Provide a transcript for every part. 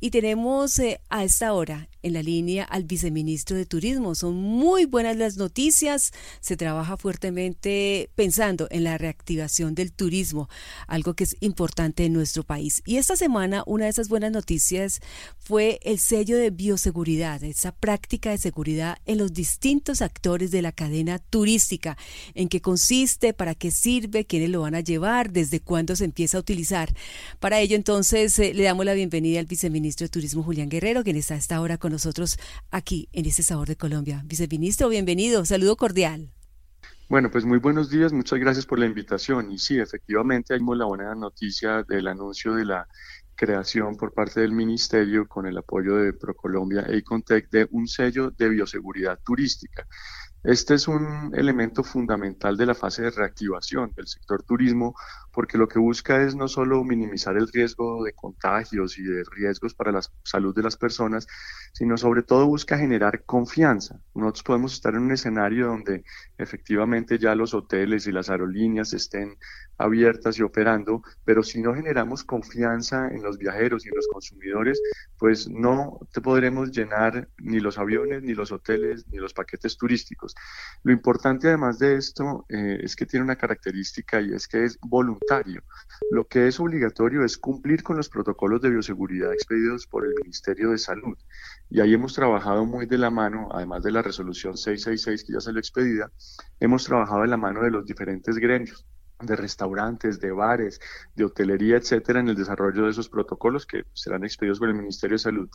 Y tenemos eh, a esta hora en la línea al viceministro de Turismo. Son muy buenas las noticias. Se trabaja fuertemente pensando en la reactivación del turismo, algo que es importante en nuestro país. Y esta semana una de esas buenas noticias fue el sello de bioseguridad, esa práctica de seguridad en los distintos actores de la cadena turística. ¿En qué consiste? ¿Para qué sirve? ¿Quiénes lo van a llevar? ¿Desde cuándo se empieza a utilizar? Para ello entonces eh, le damos la bienvenida al viceministro de Turismo Julián Guerrero, quien está a esta hora con nosotros aquí en este Sabor de Colombia. Viceministro, bienvenido, saludo cordial. Bueno, pues muy buenos días, muchas gracias por la invitación. Y sí, efectivamente, hay la buena noticia del anuncio de la creación por parte del Ministerio con el apoyo de ProColombia e Icontec de un sello de bioseguridad turística. Este es un elemento fundamental de la fase de reactivación del sector turismo porque lo que busca es no solo minimizar el riesgo de contagios y de riesgos para la salud de las personas, sino sobre todo busca generar confianza. Nosotros podemos estar en un escenario donde efectivamente ya los hoteles y las aerolíneas estén abiertas y operando, pero si no generamos confianza en los viajeros y en los consumidores, pues no te podremos llenar ni los aviones, ni los hoteles, ni los paquetes turísticos. Lo importante además de esto eh, es que tiene una característica y es que es voluntario. Lo que es obligatorio es cumplir con los protocolos de bioseguridad expedidos por el Ministerio de Salud. Y ahí hemos trabajado muy de la mano, además de la resolución 666 que ya salió expedida, hemos trabajado de la mano de los diferentes gremios de restaurantes, de bares, de hotelería, etcétera, en el desarrollo de esos protocolos que serán expedidos por el Ministerio de Salud.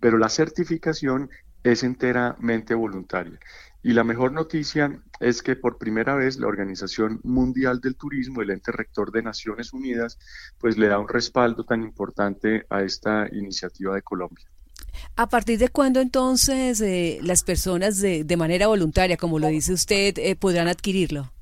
Pero la certificación es enteramente voluntaria. Y la mejor noticia es que por primera vez la Organización Mundial del Turismo, el ente rector de Naciones Unidas, pues le da un respaldo tan importante a esta iniciativa de Colombia. ¿A partir de cuándo entonces eh, las personas de, de, manera voluntaria, como lo dice usted, eh, podrán adquirirlo?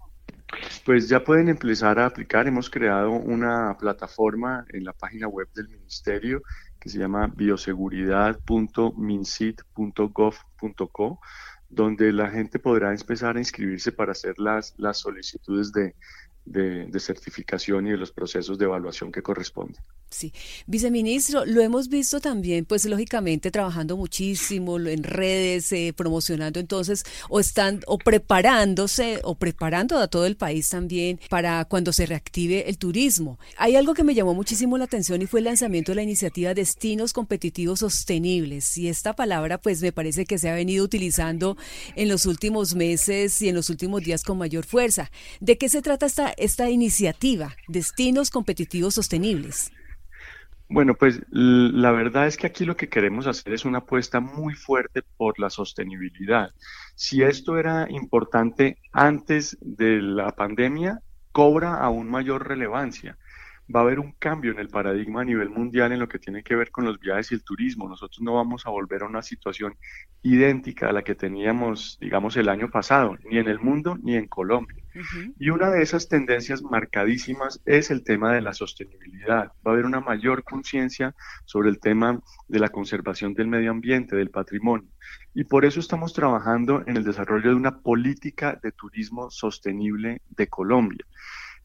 Pues ya pueden empezar a aplicar. Hemos creado una plataforma en la página web del ministerio que se llama bioseguridad.minsit.gov.co, donde la gente podrá empezar a inscribirse para hacer las, las solicitudes de, de, certificación y de los procesos de evaluación que corresponden. Sí, viceministro, lo hemos visto también, pues lógicamente trabajando muchísimo en redes, eh, promocionando entonces, o están, o preparándose, o preparando a todo el país también para cuando se reactive el turismo. Hay algo que me llamó muchísimo la atención y fue el lanzamiento de la iniciativa Destinos Competitivos Sostenibles. Y esta palabra, pues me parece que se ha venido utilizando en los últimos meses y en los últimos días con mayor fuerza. ¿De qué se trata esta, esta iniciativa, Destinos Competitivos Sostenibles? Bueno, pues la verdad es que aquí lo que queremos hacer es una apuesta muy fuerte por la sostenibilidad. Si esto era importante antes de la pandemia, cobra aún mayor relevancia va a haber un cambio en el paradigma a nivel mundial en lo que tiene que ver con los viajes y el turismo. Nosotros no vamos a volver a una situación idéntica a la que teníamos, digamos, el año pasado, ni en el mundo ni en Colombia. Y una de esas tendencias marcadísimas es el tema de la sostenibilidad. Va a haber una mayor conciencia sobre el tema de la conservación del medio ambiente, del patrimonio. Y por eso estamos trabajando en el desarrollo de una política de turismo sostenible de Colombia.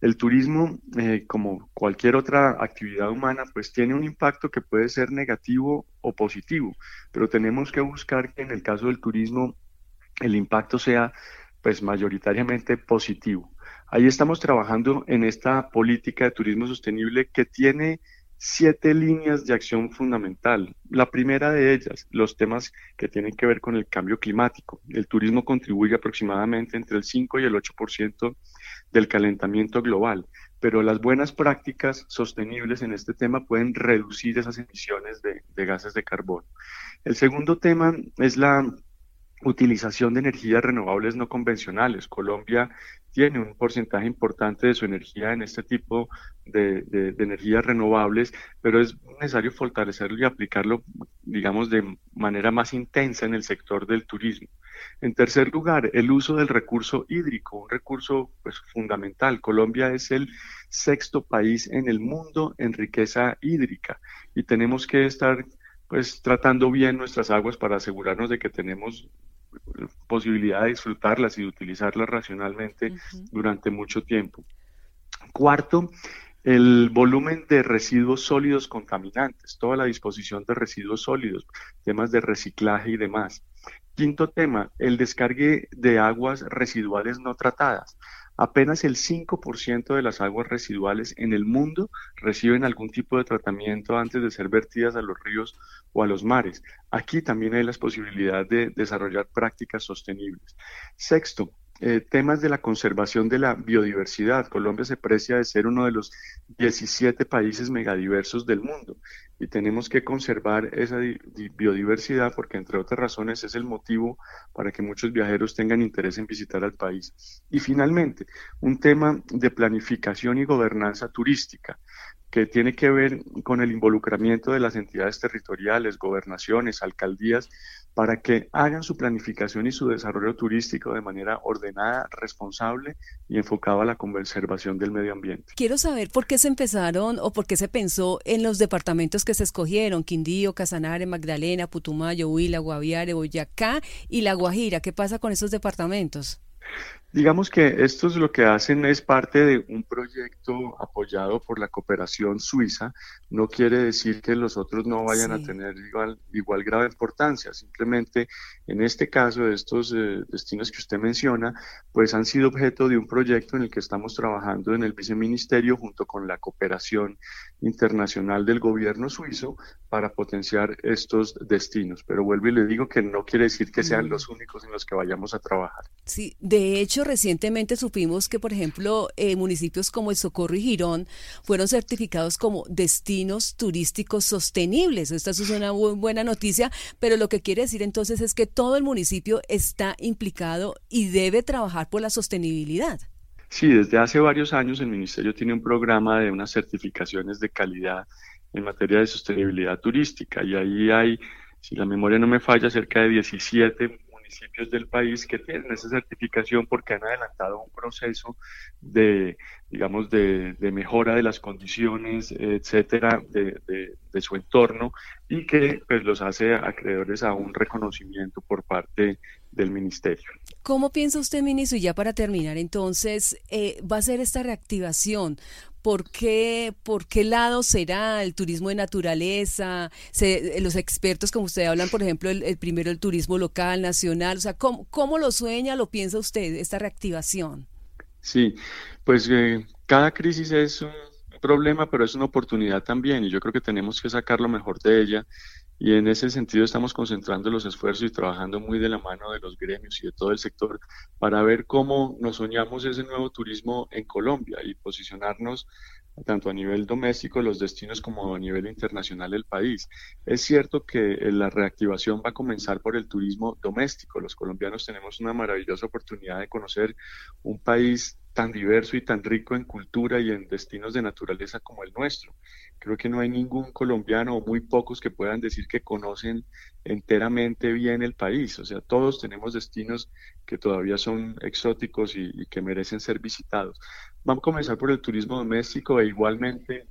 El turismo, eh, como cualquier otra actividad humana, pues tiene un impacto que puede ser negativo o positivo, pero tenemos que buscar que en el caso del turismo el impacto sea pues mayoritariamente positivo. Ahí estamos trabajando en esta política de turismo sostenible que tiene siete líneas de acción fundamental. La primera de ellas, los temas que tienen que ver con el cambio climático. El turismo contribuye aproximadamente entre el 5 y el 8% del calentamiento global, pero las buenas prácticas sostenibles en este tema pueden reducir esas emisiones de, de gases de carbono. El segundo tema es la utilización de energías renovables no convencionales. Colombia tiene un porcentaje importante de su energía en este tipo de, energías renovables, pero es necesario fortalecerlo y aplicarlo, digamos, de manera más intensa en el sector del turismo. En tercer lugar, el uso del recurso hídrico, un recurso pues, fundamental. Colombia es el sexto país en el mundo en riqueza hídrica y tenemos que estar pues tratando bien nuestras aguas para asegurarnos de que tenemos posibilidad de disfrutarlas y de utilizarlas racionalmente durante mucho tiempo. Cuarto, el volumen de residuos sólidos contaminantes, toda la disposición de residuos sólidos, temas de reciclaje y demás. Quinto tema, el descargue de aguas residuales no tratadas. Apenas el 5% de las aguas residuales en el mundo reciben algún tipo de tratamiento antes de ser vertidas a los ríos o a los mares. Aquí también hay la posibilidad de desarrollar prácticas sostenibles. Sexto, eh, temas de la conservación de la biodiversidad. Colombia se precia de ser uno de los 17 países megadiversos del mundo y tenemos que conservar esa biodiversidad porque, entre otras razones, es el motivo para que muchos viajeros tengan interés en visitar al país. Y finalmente, un tema de planificación y gobernanza turística que tiene que ver con el involucramiento de las entidades territoriales, gobernaciones, alcaldías, para que hagan su planificación y su desarrollo turístico de manera ordenada, responsable y enfocada a la conservación del medio ambiente. Quiero saber por qué se empezaron o por qué se pensó en los departamentos que se escogieron, Quindío, Casanare, Magdalena, Putumayo, Huila, Guaviare, Boyacá y La Guajira. ¿Qué pasa con esos departamentos? Digamos que estos lo que hacen es parte de un proyecto apoyado por la cooperación suiza. No quiere decir que los otros no vayan a tener igual, igual grave importancia. Simplemente en este caso, estos eh, destinos que usted menciona, pues han sido objeto de un proyecto en el que estamos trabajando en el viceministerio junto con la cooperación internacional del gobierno suizo para potenciar estos destinos. Pero vuelvo y le digo que no quiere decir que sean los únicos en los que vayamos a trabajar. Sí, de hecho, recientemente supimos que, por ejemplo, eh, municipios como El Socorro y Girón fueron certificados como destinos turísticos sostenibles. Esta es una buena noticia, pero lo que quiere decir entonces es que todo el municipio está implicado y debe trabajar por la sostenibilidad. Sí, desde hace varios años el Ministerio tiene un programa de unas certificaciones de calidad en materia de sostenibilidad turística y ahí hay, si la memoria no me falla, cerca de 17 municipios del país que tienen esa certificación porque han adelantado un proceso de, digamos, de, mejora de las condiciones, etcétera, de, de, su entorno y que pues los hace acreedores a un reconocimiento por parte del ministerio. ¿Cómo piensa usted, ministro? Y ya para terminar, entonces, eh, ¿va a ser esta reactivación? ¿Por qué, ¿Por qué lado será el turismo de naturaleza? los expertos, como usted hablan, por ejemplo, el, primero el turismo local, nacional, o sea, ¿cómo, ¿cómo, lo sueña, lo piensa usted, esta reactivación? Sí, pues eh, cada crisis es un problema, pero es una oportunidad también, y yo creo que tenemos que sacar lo mejor de ella y en ese sentido estamos concentrando los esfuerzos y trabajando muy de la mano de los gremios y de todo el sector para ver cómo nos soñamos ese nuevo turismo en Colombia y posicionarnos tanto a nivel doméstico los destinos como a nivel internacional del país. Es cierto que la reactivación va a comenzar por el turismo doméstico. Los colombianos tenemos una maravillosa oportunidad de conocer un país tan diverso y tan rico en cultura y en destinos de naturaleza como el nuestro. Creo que no hay ningún colombiano o muy pocos que puedan decir que conocen enteramente bien el país. O sea, todos tenemos destinos que todavía son exóticos y, y que merecen ser visitados. Vamos a comenzar por el turismo doméstico e igualmente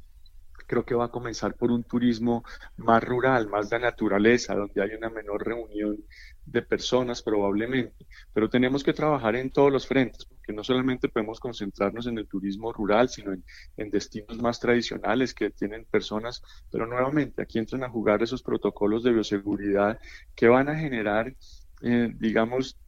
creo que va a comenzar por un turismo más rural, más de naturaleza, donde hay una menor reunión de personas probablemente, pero tenemos que trabajar en todos los frentes, porque no solamente podemos concentrarnos en el turismo rural, sino en, destinos más tradicionales que tienen personas, pero nuevamente aquí entran a jugar esos protocolos de bioseguridad que van a generar, eh, digamos,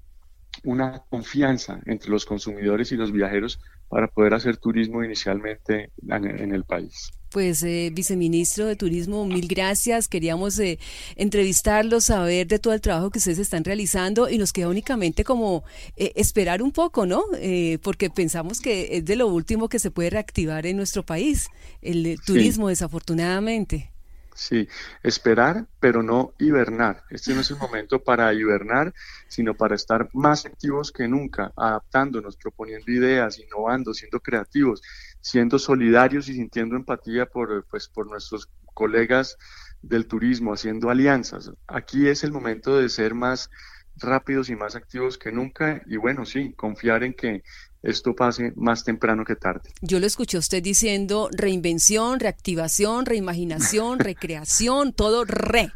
una confianza entre los consumidores y los viajeros para poder hacer turismo inicialmente en el país. Pues, eh, viceministro de Turismo, mil gracias. Queríamos eh, entrevistarlo, saber de todo el trabajo que ustedes están realizando y nos queda únicamente como eh, esperar un poco, ¿no? Eh, porque pensamos que es de lo último que se puede reactivar en nuestro país, el turismo, desafortunadamente. Sí, esperar, pero no hibernar. Este no es el momento para hibernar, sino para estar más activos que nunca, adaptándonos, proponiendo ideas, innovando, siendo creativos siendo solidarios y sintiendo empatía por, pues, por nuestros colegas del turismo, haciendo alianzas. Aquí es el momento de ser más rápidos y más activos que nunca y bueno, sí, confiar en que esto pase más temprano que tarde. Yo lo escuché usted diciendo reinvención, reactivación, reimaginación, recreación, todo re.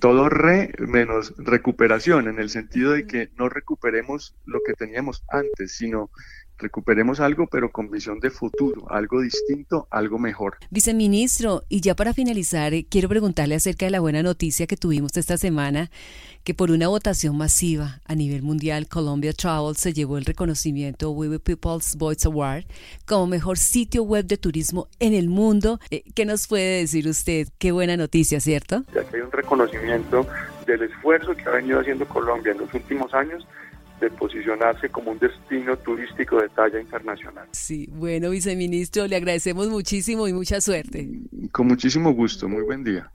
Todo re menos recuperación, en el sentido de que no recuperemos lo que teníamos antes, sino recuperemos algo, pero con visión de futuro, algo distinto, algo mejor. Viceministro, y ya para finalizar, eh, quiero preguntarle acerca de la buena noticia que tuvimos esta semana, que por una votación masiva a nivel mundial, Colombia Travel se llevó el reconocimiento We People's Voice Award como mejor sitio web de turismo en el mundo. Eh, ¿Qué nos puede decir usted? Qué buena noticia, ¿cierto? Ya que hay un reconocimiento del esfuerzo que ha venido haciendo Colombia en los últimos años de posicionarse como un destino turístico de talla internacional. Sí, bueno, viceministro, le agradecemos muchísimo y mucha suerte. Con muchísimo gusto, muy buen día.